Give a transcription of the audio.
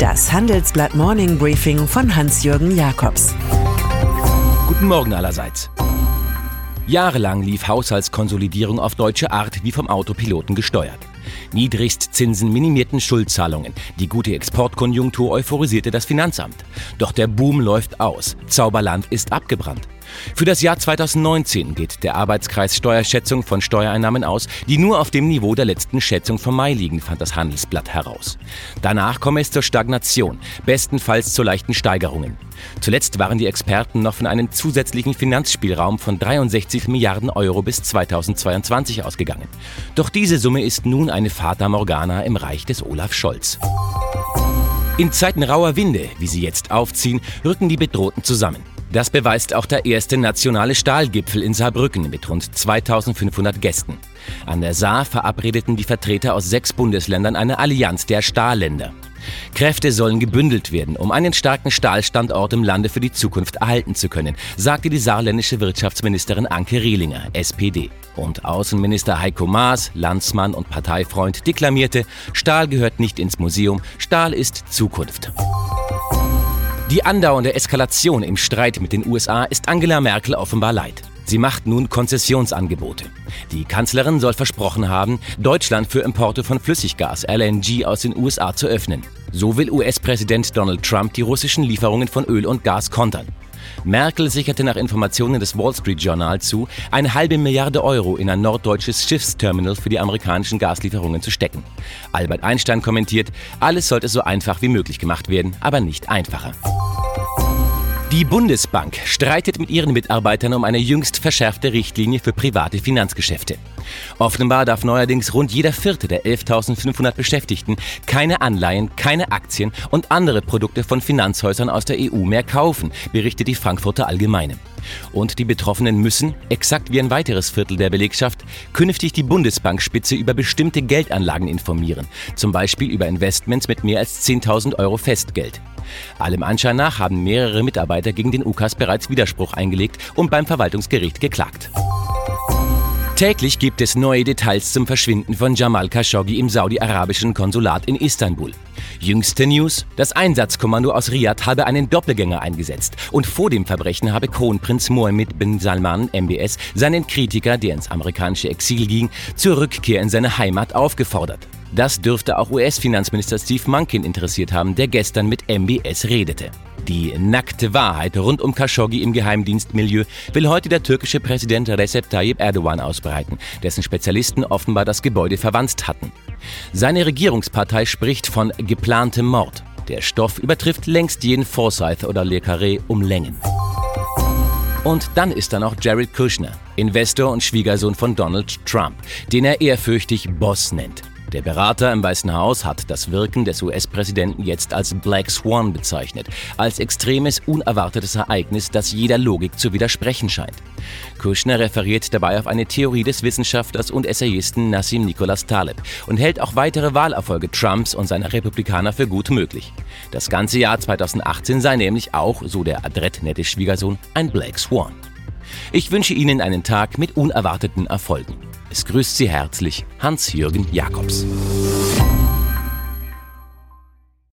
Das Handelsblatt Morning Briefing von Hans-Jürgen Jakobs. Guten Morgen allerseits. Jahrelang lief Haushaltskonsolidierung auf deutsche Art wie vom Autopiloten gesteuert. Niedrigstzinsen minimierten Schuldzahlungen. Die gute Exportkonjunktur euphorisierte das Finanzamt. Doch der Boom läuft aus. Zauberland ist abgebrannt. Für das Jahr 2019 geht der Arbeitskreis Steuerschätzung von Steuereinnahmen aus, die nur auf dem Niveau der letzten Schätzung vom Mai liegen, fand das Handelsblatt heraus. Danach komme es zur Stagnation, bestenfalls zu leichten Steigerungen. Zuletzt waren die Experten noch von einem zusätzlichen Finanzspielraum von 63 Milliarden Euro bis 2022 ausgegangen. Doch diese Summe ist nun eine Fata Morgana im Reich des Olaf Scholz. In Zeiten rauer Winde, wie sie jetzt aufziehen, rücken die Bedrohten zusammen. Das beweist auch der erste nationale Stahlgipfel in Saarbrücken mit rund 2500 Gästen. An der Saar verabredeten die Vertreter aus sechs Bundesländern eine Allianz der Stahlländer. Kräfte sollen gebündelt werden, um einen starken Stahlstandort im Lande für die Zukunft erhalten zu können, sagte die saarländische Wirtschaftsministerin Anke Rehlinger, SPD. Und Außenminister Heiko Maas, Landsmann und Parteifreund, deklamierte, Stahl gehört nicht ins Museum, Stahl ist Zukunft. Die andauernde Eskalation im Streit mit den USA ist Angela Merkel offenbar leid. Sie macht nun Konzessionsangebote. Die Kanzlerin soll versprochen haben, Deutschland für Importe von Flüssiggas LNG aus den USA zu öffnen. So will US-Präsident Donald Trump die russischen Lieferungen von Öl und Gas kontern. Merkel sicherte nach Informationen des Wall Street Journal zu, eine halbe Milliarde Euro in ein norddeutsches Schiffsterminal für die amerikanischen Gaslieferungen zu stecken. Albert Einstein kommentiert, alles sollte so einfach wie möglich gemacht werden, aber nicht einfacher. Die Bundesbank streitet mit ihren Mitarbeitern um eine jüngst verschärfte Richtlinie für private Finanzgeschäfte. Offenbar darf neuerdings rund jeder vierte der 11.500 Beschäftigten keine Anleihen, keine Aktien und andere Produkte von Finanzhäusern aus der EU mehr kaufen, berichtet die Frankfurter Allgemeine. Und die Betroffenen müssen, exakt wie ein weiteres Viertel der Belegschaft, künftig die Bundesbankspitze über bestimmte Geldanlagen informieren, zum Beispiel über Investments mit mehr als 10.000 Euro Festgeld. Allem Anschein nach haben mehrere Mitarbeiter gegen den UKAS bereits Widerspruch eingelegt und beim Verwaltungsgericht geklagt. Täglich gibt es neue Details zum Verschwinden von Jamal Khashoggi im saudi-arabischen Konsulat in Istanbul. Jüngste News: Das Einsatzkommando aus Riyadh habe einen Doppelgänger eingesetzt und vor dem Verbrechen habe Kronprinz Mohammed bin Salman MBS seinen Kritiker, der ins amerikanische Exil ging, zur Rückkehr in seine Heimat aufgefordert. Das dürfte auch US-Finanzminister Steve Munkin interessiert haben, der gestern mit MBS redete. Die nackte Wahrheit rund um Khashoggi im Geheimdienstmilieu will heute der türkische Präsident Recep Tayyip Erdogan ausbreiten, dessen Spezialisten offenbar das Gebäude verwanzt hatten. Seine Regierungspartei spricht von geplantem Mord. Der Stoff übertrifft längst jeden Forsyth oder Le Carré um Längen. Und dann ist da noch Jared Kushner, Investor und Schwiegersohn von Donald Trump, den er ehrfürchtig Boss nennt. Der Berater im Weißen Haus hat das Wirken des US-Präsidenten jetzt als Black Swan bezeichnet, als extremes, unerwartetes Ereignis, das jeder Logik zu widersprechen scheint. Kushner referiert dabei auf eine Theorie des Wissenschaftlers und Essayisten Nassim Nicholas Taleb und hält auch weitere Wahlerfolge Trumps und seiner Republikaner für gut möglich. Das ganze Jahr 2018 sei nämlich auch, so der adrett nette Schwiegersohn, ein Black Swan. Ich wünsche Ihnen einen Tag mit unerwarteten Erfolgen. Es grüßt Sie herzlich Hans-Jürgen Jakobs.